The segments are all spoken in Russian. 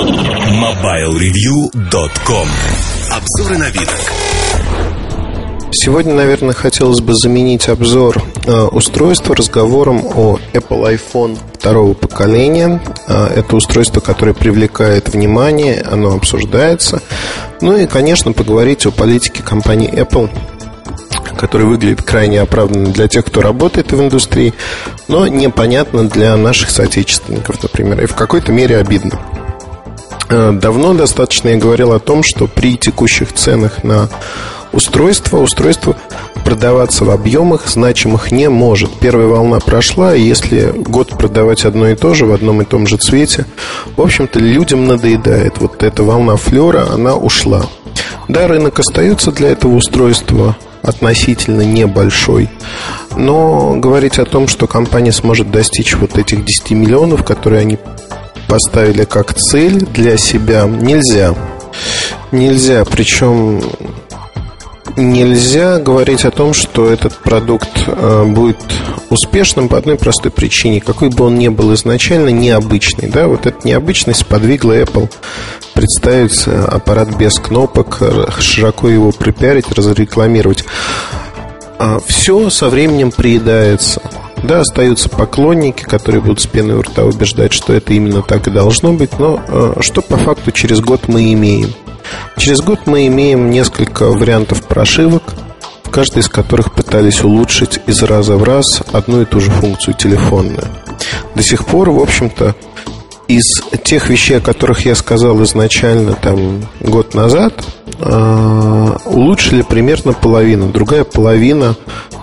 MobileReview.com Обзоры новинок Сегодня, наверное, хотелось бы заменить обзор э, устройства разговором о Apple iPhone второго поколения. Э, это устройство, которое привлекает внимание, оно обсуждается. Ну и, конечно, поговорить о политике компании Apple который выглядит крайне оправданно для тех, кто работает в индустрии, но непонятно для наших соотечественников, например, и в какой-то мере обидно. Э, давно достаточно я говорил о том, что при текущих ценах на устройство, устройство продаваться в объемах значимых не может. Первая волна прошла, и если год продавать одно и то же в одном и том же цвете, в общем-то, людям надоедает. Вот эта волна флера, она ушла. Да, рынок остается для этого устройства относительно небольшой. Но говорить о том, что компания сможет достичь вот этих 10 миллионов, которые они поставили как цель для себя, нельзя. Нельзя. Причем нельзя говорить о том, что этот продукт э, будет успешным по одной простой причине. Какой бы он ни был изначально, необычный. Да? Вот эта необычность подвигла Apple представить э, аппарат без кнопок, широко его припиарить, разрекламировать. А все со временем приедается. Да, остаются поклонники, которые будут с пеной у рта убеждать, что это именно так и должно быть, но что по факту через год мы имеем? Через год мы имеем несколько вариантов прошивок, в каждой из которых пытались улучшить из раза в раз одну и ту же функцию телефонную. До сих пор, в общем-то, из тех вещей, о которых я сказал изначально там год назад, а, улучшили примерно половину. Другая половина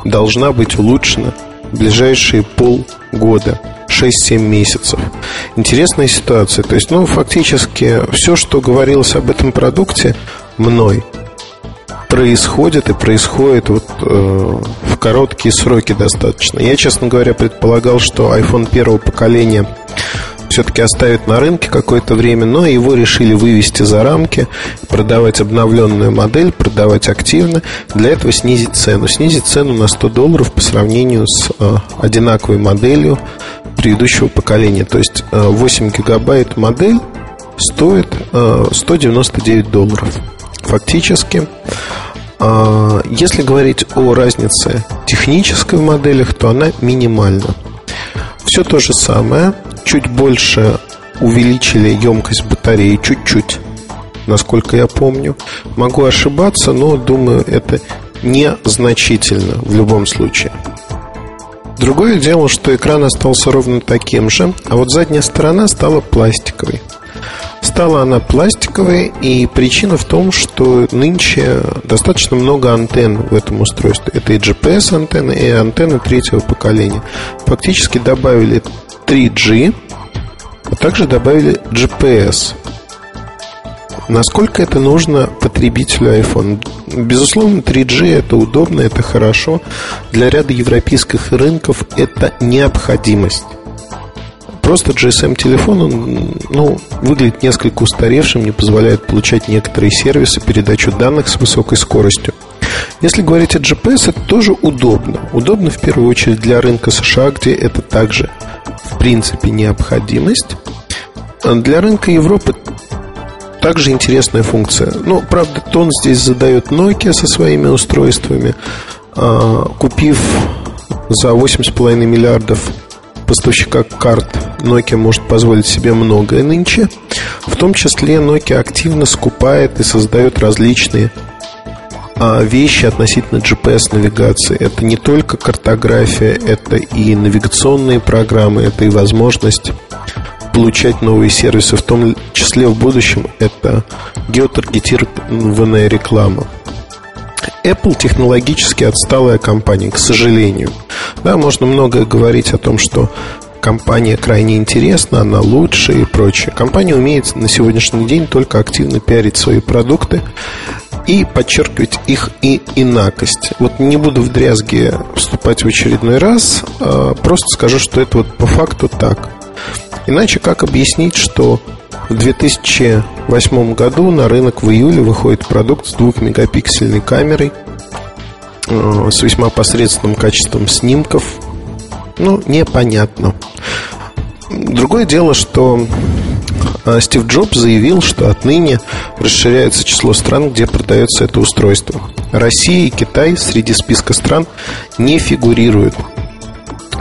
должна быть улучшена ближайшие полгода. 6-7 месяцев. Интересная ситуация. То есть, ну, фактически, все, что говорилось об этом продукте мной, происходит и происходит вот э, в короткие сроки достаточно. Я, честно говоря, предполагал, что iPhone первого поколения все-таки оставят на рынке какое-то время, но его решили вывести за рамки, продавать обновленную модель, продавать активно. Для этого снизить цену. Снизить цену на 100 долларов по сравнению с э, одинаковой моделью предыдущего поколения. То есть 8 э, гигабайт модель стоит 199 э, долларов. Фактически, э, если говорить о разнице технической в моделях, то она минимальна. Все то же самое, чуть больше увеличили емкость батареи, чуть-чуть, насколько я помню. Могу ошибаться, но думаю, это незначительно в любом случае. Другое дело, что экран остался ровно таким же, а вот задняя сторона стала пластиковой. Стала она пластиковой, и причина в том, что нынче достаточно много антенн в этом устройстве. Это и GPS-антенны, и антенны третьего поколения. Фактически добавили 3G, а также добавили GPS. Насколько это нужно потребителю iPhone? Безусловно, 3G это удобно, это хорошо. Для ряда европейских рынков это необходимость. Просто GSM-телефон, он, ну, выглядит несколько устаревшим, не позволяет получать некоторые сервисы, передачу данных с высокой скоростью. Если говорить о GPS, это тоже удобно. Удобно в первую очередь для рынка США, где это также в принципе необходимость. Для рынка Европы также интересная функция. Ну, правда, тон здесь задает Nokia со своими устройствами. А, купив за 8,5 миллиардов поставщика карт, Nokia может позволить себе многое нынче. В том числе Nokia активно скупает и создает различные а, вещи относительно GPS-навигации. Это не только картография, это и навигационные программы, это и возможность получать новые сервисы, в том числе в будущем это геотаргетированная реклама. Apple технологически отсталая компания, к сожалению. Да, можно многое говорить о том, что компания крайне интересна, она лучше и прочее. Компания умеет на сегодняшний день только активно пиарить свои продукты и подчеркивать их и инакость. Вот не буду в дрязги вступать в очередной раз, а просто скажу, что это вот по факту так. Иначе как объяснить, что в 2008 году на рынок в июле выходит продукт с двухмегапиксельной камерой, э, с весьма посредственным качеством снимков. Ну, непонятно. Другое дело, что а Стив Джобс заявил, что отныне расширяется число стран, где продается это устройство. Россия и Китай среди списка стран не фигурируют.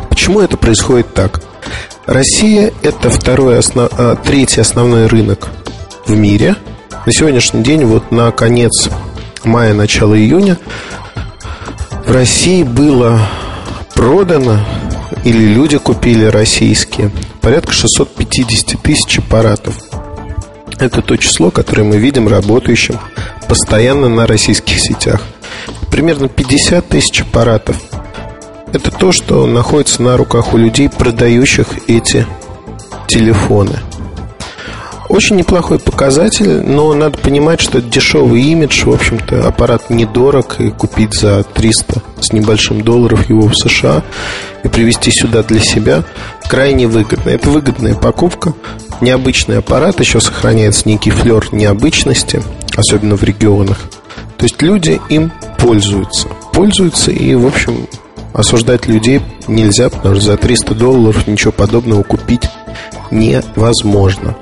Почему это происходит так? Россия – это второй основ... А, третий основной рынок в мире. На сегодняшний день, вот на конец мая, начало июня, в России было продано или люди купили российские порядка 650 тысяч аппаратов. Это то число, которое мы видим работающим постоянно на российских сетях. Примерно 50 тысяч аппаратов. Это то, что находится на руках у людей, продающих эти телефоны. Очень неплохой показатель, но надо понимать, что дешевый имидж. В общем-то, аппарат недорог, и купить за 300 с небольшим долларов его в США и привезти сюда для себя крайне выгодно. Это выгодная покупка. Необычный аппарат, еще сохраняется некий флер необычности, особенно в регионах. То есть люди им пользуются. Пользуются и, в общем, осуждать людей нельзя, потому что за 300 долларов ничего подобного купить невозможно.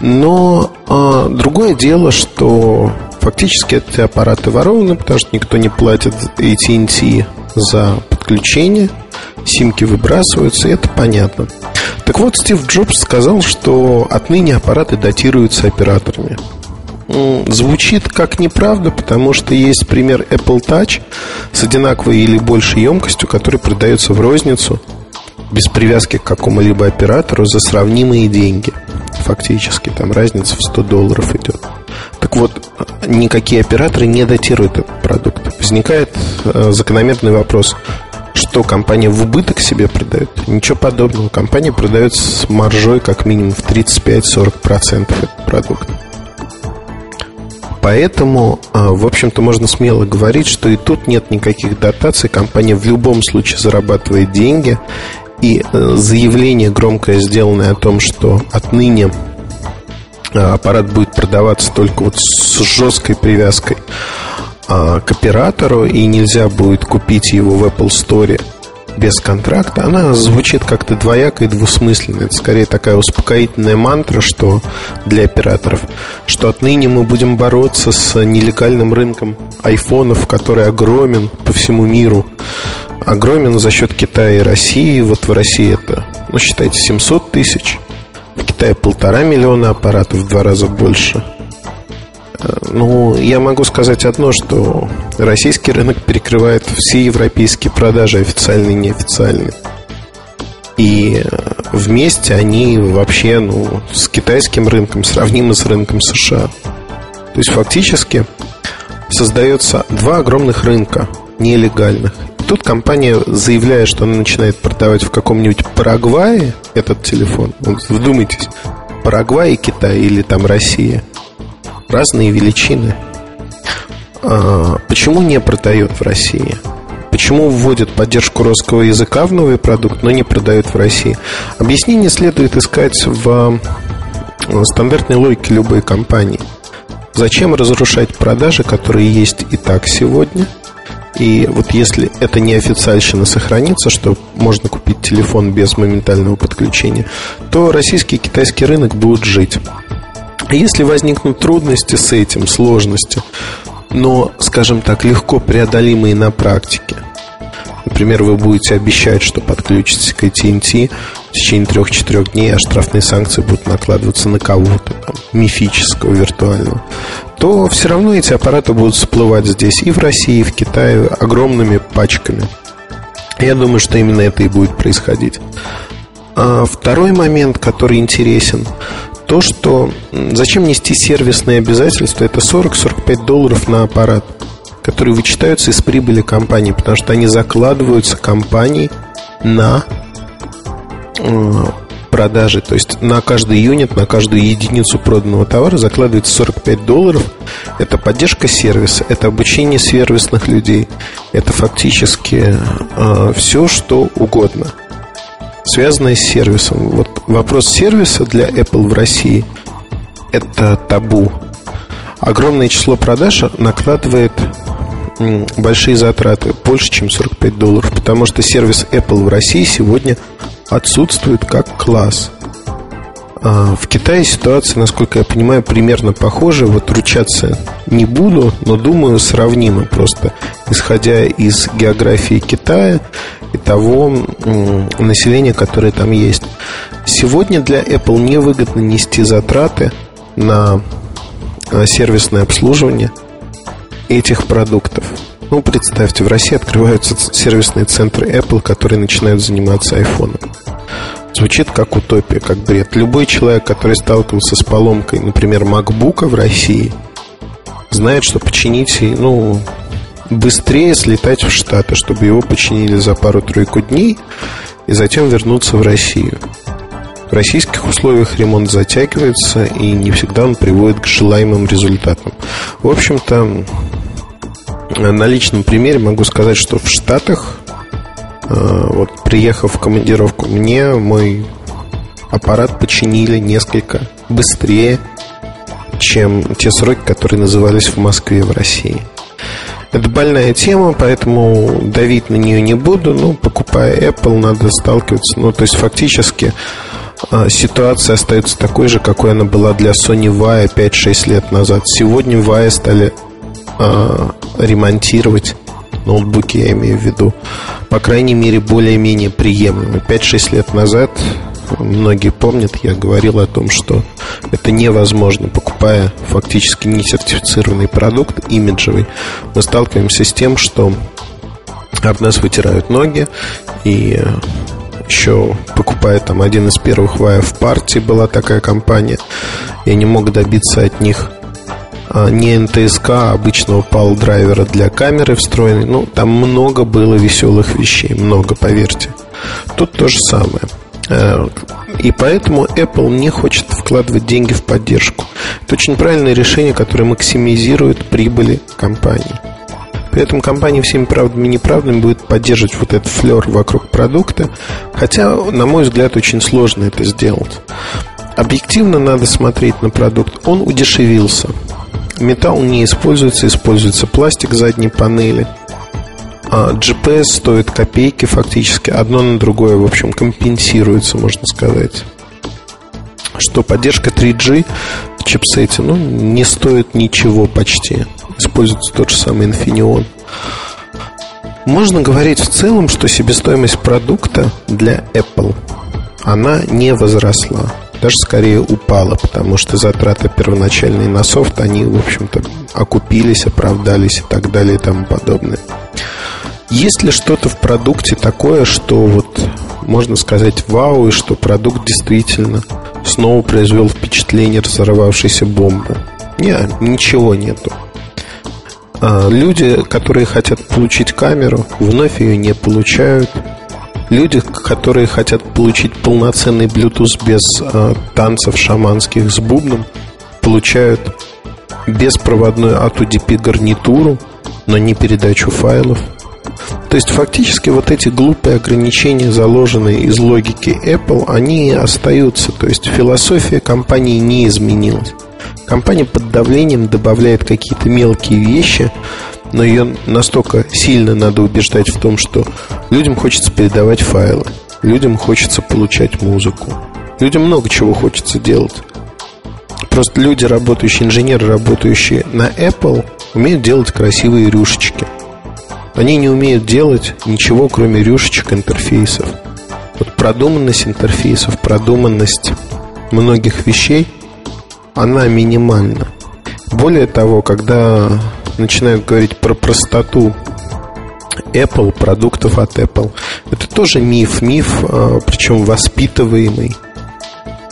Но а, другое дело, что фактически эти аппараты ворованы, потому что никто не платит AT&T за подключение, симки выбрасываются, и это понятно. Так вот, Стив Джобс сказал, что отныне аппараты датируются операторами. Звучит как неправда, потому что есть пример Apple Touch с одинаковой или большей емкостью, который продается в розницу без привязки к какому-либо оператору за сравнимые деньги – фактически. Там разница в 100 долларов идет. Так вот, никакие операторы не датируют этот продукт. Возникает э, закономерный вопрос, что компания в убыток себе продает? Ничего подобного. Компания продает с маржой как минимум в 35-40% этот продукт. Поэтому, э, в общем-то, можно смело говорить, что и тут нет никаких дотаций. Компания в любом случае зарабатывает деньги. И э, заявление громкое, сделанное о том, что отныне э, аппарат будет продаваться только вот с жесткой привязкой а, к оператору, и нельзя будет купить его в Apple Store без контракта, она звучит как-то двояко и двусмысленно. Это скорее такая успокоительная мантра, что для операторов, что отныне мы будем бороться с нелегальным рынком айфонов, который огромен по всему миру огромен за счет Китая и России. Вот в России это, ну, считайте, 700 тысяч. В Китае полтора миллиона аппаратов, в два раза больше. Э, ну, я могу сказать одно, что российский рынок перекрывает все европейские продажи, официальные и неофициальные. И э, вместе они вообще ну, с китайским рынком сравнимы с рынком США. То есть фактически создается два огромных рынка нелегальных тут компания заявляет, что она начинает продавать в каком-нибудь Парагвае этот телефон. Вот вдумайтесь, Парагвай и Китай или там Россия. Разные величины. А, почему не продает в России? Почему вводят поддержку русского языка в новый продукт, но не продают в России? Объяснение следует искать в стандартной логике любой компании. Зачем разрушать продажи, которые есть и так сегодня – и вот если это не официальщина сохранится, что можно купить телефон без моментального подключения, то российский и китайский рынок будут жить. Если возникнут трудности с этим, сложности, но, скажем так, легко преодолимые на практике, Например, вы будете обещать, что подключитесь к AT&T в течение трех-четырех дней, а штрафные санкции будут накладываться на кого-то, там, мифического, виртуального то все равно эти аппараты будут всплывать здесь и в России, и в Китае огромными пачками. Я думаю, что именно это и будет происходить. А второй момент, который интересен, то, что зачем нести сервисные обязательства, это 40-45 долларов на аппарат, которые вычитаются из прибыли компании, потому что они закладываются компанией на э, продажи. То есть на каждый юнит, на каждую единицу проданного товара закладывается 45 долларов. Это поддержка сервиса, это обучение сервисных людей. Это фактически э, все, что угодно, связанное с сервисом. Вот вопрос сервиса для Apple в России – это табу. Огромное число продаж накладывает большие затраты, больше, чем 45 долларов, потому что сервис Apple в России сегодня отсутствует как класс. А, в Китае ситуация, насколько я понимаю, примерно похожа. Вот ручаться не буду, но думаю, сравнимо просто, исходя из географии Китая и того населения, которое там есть. Сегодня для Apple невыгодно нести затраты на а, сервисное обслуживание этих продуктов. Ну, представьте, в России открываются сервисные центры Apple, которые начинают заниматься айфоном. Звучит как утопия, как бред. Любой человек, который сталкивался с поломкой, например, MacBook в России, знает, что починить, ну, быстрее слетать в Штаты, чтобы его починили за пару-тройку дней и затем вернуться в Россию. В российских условиях ремонт затягивается и не всегда он приводит к желаемым результатам. В общем-то, на личном примере могу сказать, что в Штатах Э, вот приехав в командировку, мне мой аппарат починили несколько быстрее, чем те сроки, которые назывались в Москве, в России. Это больная тема, поэтому давить на нее не буду. Ну, покупая Apple, надо сталкиваться. Ну, то есть, фактически э, ситуация остается такой же, какой она была для Sony Vaio 5-6 лет назад. Сегодня Vaio стали э, ремонтировать ноутбуки, я имею в виду, по крайней мере, более-менее приемлемы. 5-6 лет назад, многие помнят, я говорил о том, что это невозможно, покупая фактически не сертифицированный продукт, имиджевый, мы сталкиваемся с тем, что об нас вытирают ноги, и еще покупая там один из первых ваев в партии была такая компания, я не мог добиться от них а, не НТСК, а обычного PAL-драйвера для камеры встроенной. Ну, там много было веселых вещей, много, поверьте. Тут то же самое. Э, и поэтому Apple не хочет вкладывать деньги в поддержку. Это очень правильное решение, которое максимизирует прибыли компании. При этом компания всеми правдами и неправдами будет поддерживать вот этот флер вокруг продукта, хотя, на мой взгляд, очень сложно это сделать. Объективно надо смотреть на продукт. Он удешевился. Металл не используется, используется пластик задней панели. А GPS стоит копейки фактически. Одно на другое, в общем, компенсируется, можно сказать. Что поддержка 3G в чипсете ну, не стоит ничего почти. Используется тот же самый Infineon. Можно говорить в целом, что себестоимость продукта для Apple она не возросла даже скорее упала, потому что затраты первоначальные на софт, они, в общем-то, окупились, оправдались и так далее и тому подобное. Есть ли что-то в продукте такое, что вот можно сказать вау, и что продукт действительно снова произвел впечатление разорвавшейся бомбы? Нет, ничего нету. А люди, которые хотят получить камеру, вновь ее не получают – люди, которые хотят получить полноценный Bluetooth без э, танцев шаманских с бубном, получают беспроводную от UDP гарнитуру, но не передачу файлов. То есть фактически вот эти глупые ограничения, заложенные из логики Apple, они остаются. То есть философия компании не изменилась. Компания под давлением добавляет какие-то мелкие вещи, но ее настолько сильно надо убеждать в том, что людям хочется передавать файлы, людям хочется получать музыку, людям много чего хочется делать. Просто люди, работающие, инженеры, работающие на Apple, умеют делать красивые рюшечки. Они не умеют делать ничего, кроме рюшечек интерфейсов. Вот продуманность интерфейсов, продуманность многих вещей, она минимальна. Более того, когда начинают говорить про простоту Apple, продуктов от Apple. Это тоже миф, миф, а, причем воспитываемый.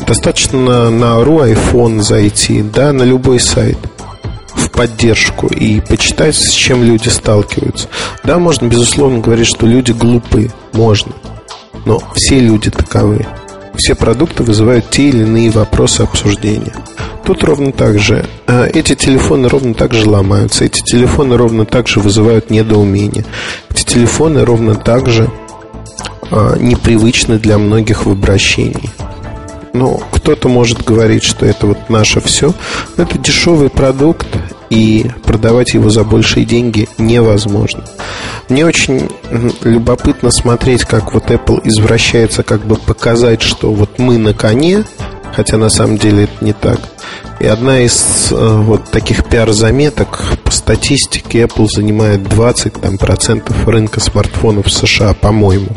Достаточно на RU iPhone зайти, да, на любой сайт в поддержку и почитать, с чем люди сталкиваются. Да, можно, безусловно, говорить, что люди глупые. Можно. Но все люди таковы. Все продукты вызывают те или иные вопросы обсуждения. Тут ровно так же. А, эти телефоны ровно так же ломаются. Эти телефоны ровно так же вызывают недоумение. Эти телефоны ровно так же а, непривычны для многих в обращении. Ну, кто-то может говорить, что это вот наше все. Но это дешевый продукт, и продавать его за большие деньги невозможно. Мне очень любопытно смотреть, как вот Apple извращается, как бы показать, что вот мы на коне, хотя на самом деле это не так. И одна из э, вот таких пиар-заметок по статистике Apple занимает 20 там, процентов рынка смартфонов в США, по-моему.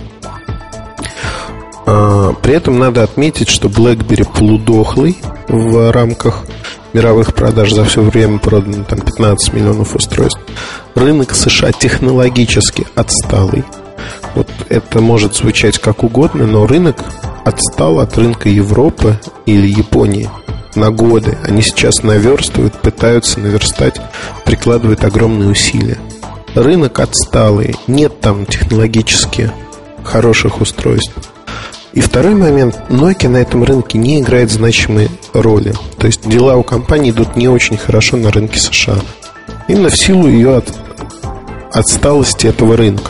А, при этом надо отметить, что BlackBerry полудохлый в рамках мировых продаж за все время продано там 15 миллионов устройств. Рынок США технологически отсталый. Вот это может звучать как угодно, но рынок отстал от рынка Европы или Японии на годы. Они сейчас наверстывают, пытаются наверстать, прикладывают огромные усилия. Рынок отсталый, нет там технологически хороших устройств. И второй момент, Nokia на этом рынке не играет значимой роли. То есть дела у компании идут не очень хорошо на рынке США. Именно в силу ее от, отсталости этого рынка.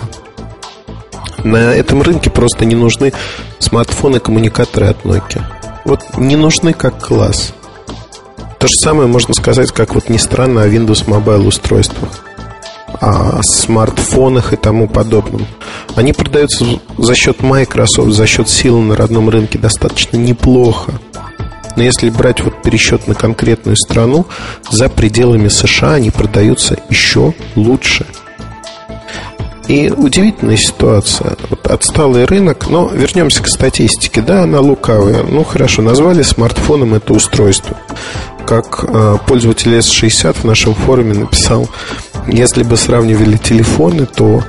На этом рынке просто не нужны смартфоны-коммуникаторы от Nokia. Вот не нужны как класс. То же самое можно сказать, как вот не странно, о Windows Mobile устройствах о смартфонах и тому подобном. Они продаются за счет Microsoft, за счет силы на родном рынке достаточно неплохо. Но если брать вот пересчет на конкретную страну, за пределами США они продаются еще лучше. И удивительная ситуация. Вот отсталый рынок, но вернемся к статистике. Да, она лукавая. Ну хорошо, назвали смартфоном это устройство. Как э, пользователь S60 в нашем форуме написал, если бы сравнивали телефоны, то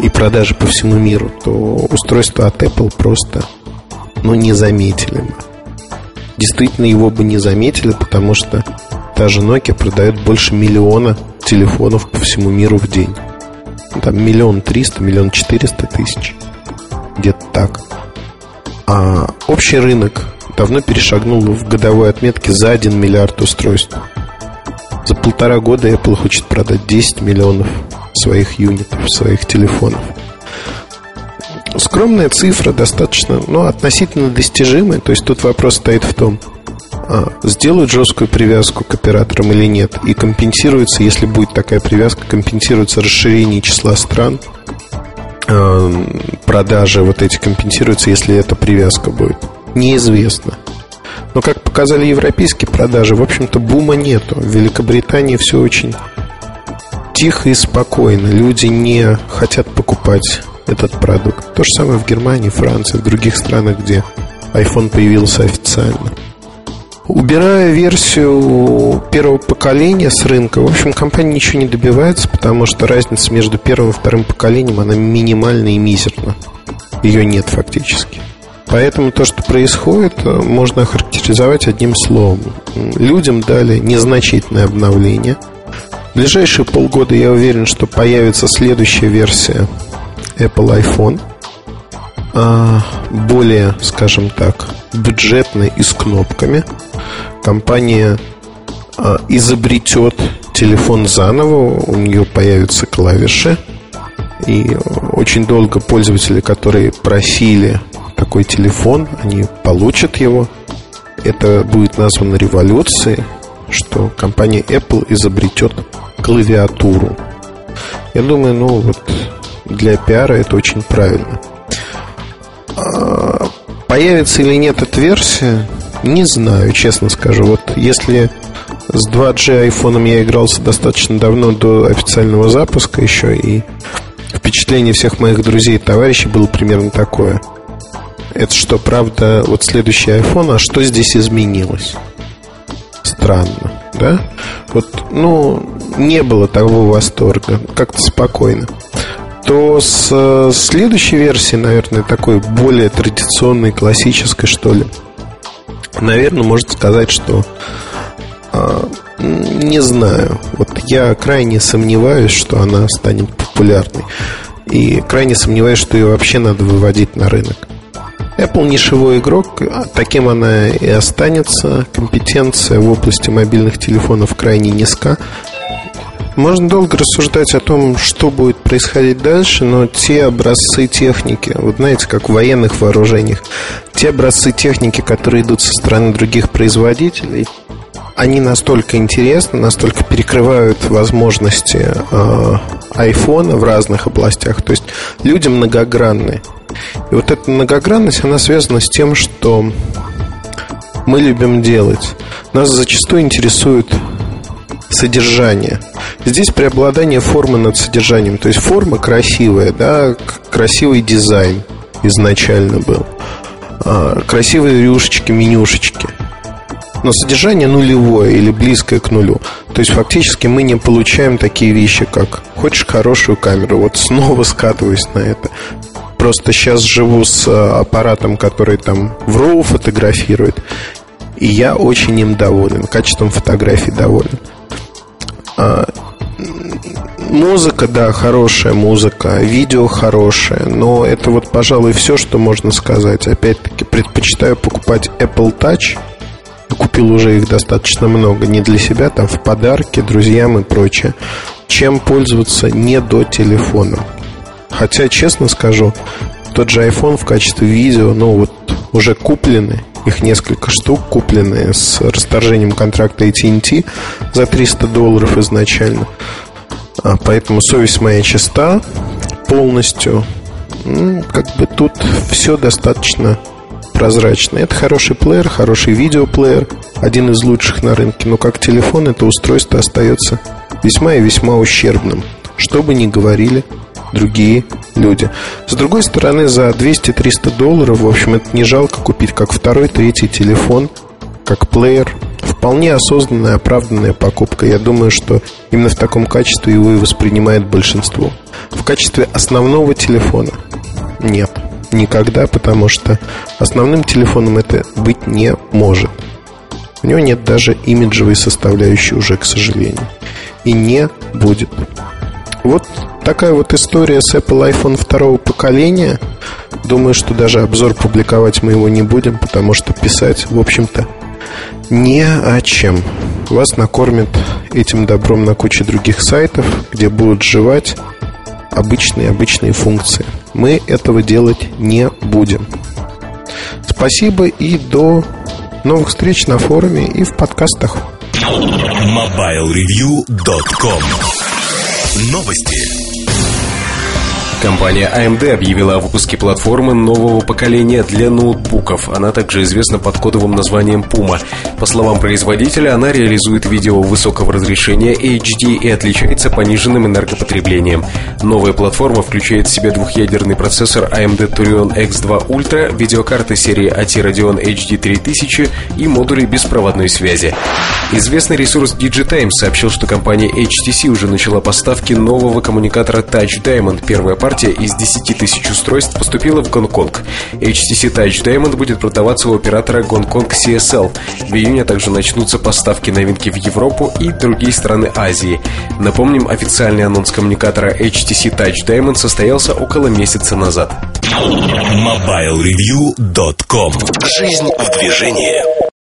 и продажи по всему миру, то устройство от Apple просто ну, не заметили бы. Действительно, его бы не заметили, потому что та же Nokia продает больше миллиона телефонов по всему миру в день. Ну, там миллион триста, миллион четыреста тысяч. Где-то так. А общий рынок давно перешагнул в годовой отметке за 1 миллиард устройств. За полтора года Apple хочет продать 10 миллионов своих юнитов, своих телефонов. Скромная цифра, достаточно, но относительно достижимая. То есть тут вопрос стоит в том, а, сделают жесткую привязку к операторам или нет, и компенсируется, если будет такая привязка, компенсируется расширение числа стран, а, продажи вот эти компенсируются, если эта привязка будет. Неизвестно. Но, как показали европейские продажи, в общем-то, бума нету. В Великобритании все очень тихо и спокойно. Люди не хотят покупать этот продукт. То же самое в Германии, Франции, в других странах, где iPhone появился официально. Убирая версию первого поколения с рынка, в общем, компания ничего не добивается, потому что разница между первым и вторым поколением, она минимальна и мизерна. Ее нет фактически. Поэтому то, что происходит, э, можно охарактеризовать одним словом. Людям дали незначительное обновление. В ближайшие полгода я уверен, что появится следующая версия Apple iPhone. А, более, скажем так, бюджетная и с кнопками. Компания а, изобретет телефон заново, у нее появятся клавиши. И очень долго пользователи, которые просили такой телефон, они получат его. Это будет названо революцией, что компания Apple изобретет клавиатуру. Я думаю, ну вот для пиара это очень правильно. А, появится или нет эта версия, не знаю, честно скажу. Вот если с 2G айфоном я игрался достаточно давно до официального запуска еще, и впечатление всех моих друзей и товарищей было примерно такое – это что, правда, вот следующий iPhone, а что здесь изменилось? Странно, да? Вот, ну, не было того восторга, как-то спокойно. То с э, следующей версии, наверное, такой более традиционной, классической, что ли, наверное, можно сказать, что э, не знаю. Вот я крайне сомневаюсь, что она станет популярной. И крайне сомневаюсь, что ее вообще надо выводить на рынок. Apple нишевой игрок, а таким она и останется. Компетенция в области мобильных телефонов крайне низка. Можно долго рассуждать о том, что будет происходить дальше, но те образцы техники, вот знаете, как в военных вооружениях, те образцы техники, которые идут со стороны других производителей, они настолько интересны, настолько перекрывают возможности э, в разных областях. То есть люди многогранные. И вот эта многогранность, она связана с тем, что мы любим делать. Нас зачастую интересует содержание. Здесь преобладание формы над содержанием. То есть форма красивая, да, красивый дизайн изначально был. А, красивые рюшечки, менюшечки. Но содержание нулевое или близкое к нулю. То есть фактически мы не получаем такие вещи, как хочешь хорошую камеру, вот снова скатываюсь на это. Просто сейчас живу с а, аппаратом, который там в RAW фотографирует, и я очень им доволен, качеством фотографий доволен. А, музыка, да, хорошая музыка, видео хорошее, но это вот, пожалуй, все, что можно сказать. Опять-таки, предпочитаю покупать Apple Touch. Купил уже их достаточно много, не для себя, там в подарки, друзьям и прочее, чем пользоваться не до телефона. Хотя, честно скажу, тот же iPhone в качестве видео, ну вот уже куплены, их несколько штук, купленные с расторжением контракта AT&T за 300 долларов изначально. А, поэтому совесть моя чиста полностью. Ну, как бы тут все достаточно прозрачно. Это хороший плеер, хороший видеоплеер, один из лучших на рынке. Но как телефон это устройство остается весьма и весьма ущербным. Что бы ни говорили другие люди. С другой стороны, за 200-300 долларов, в общем, это не жалко купить как второй, третий телефон, как плеер. Вполне осознанная, оправданная покупка. Я думаю, что именно в таком качестве его и воспринимает большинство. В качестве основного телефона нет. Никогда, потому что основным телефоном это быть не может. У него нет даже имиджевой составляющей уже, к сожалению. И не будет. Вот такая вот история с Apple iPhone второго поколения. Думаю, что даже обзор публиковать мы его не будем, потому что писать, в общем-то, не о чем. Вас накормят этим добром на куче других сайтов, где будут жевать обычные обычные функции. Мы этого делать не будем. Спасибо и до новых встреч на форуме и в подкастах. MobileReview.com Новости. Компания AMD объявила о выпуске платформы нового поколения для ноутбуков. Она также известна под кодовым названием Puma. По словам производителя, она реализует видео высокого разрешения HD и отличается пониженным энергопотреблением. Новая платформа включает в себя двухъядерный процессор AMD Turion X2 Ultra, видеокарты серии AT Radeon HD 3000 и модули беспроводной связи. Известный ресурс DigiTimes сообщил, что компания HTC уже начала поставки нового коммуникатора Touch Diamond. Первая партия партия из 10 тысяч устройств поступила в Гонконг. HTC Touch Diamond будет продаваться у оператора Гонконг CSL. В июне также начнутся поставки новинки в Европу и другие страны Азии. Напомним, официальный анонс коммуникатора HTC Touch Diamond состоялся около месяца назад. MobileReview.com Жизнь в движении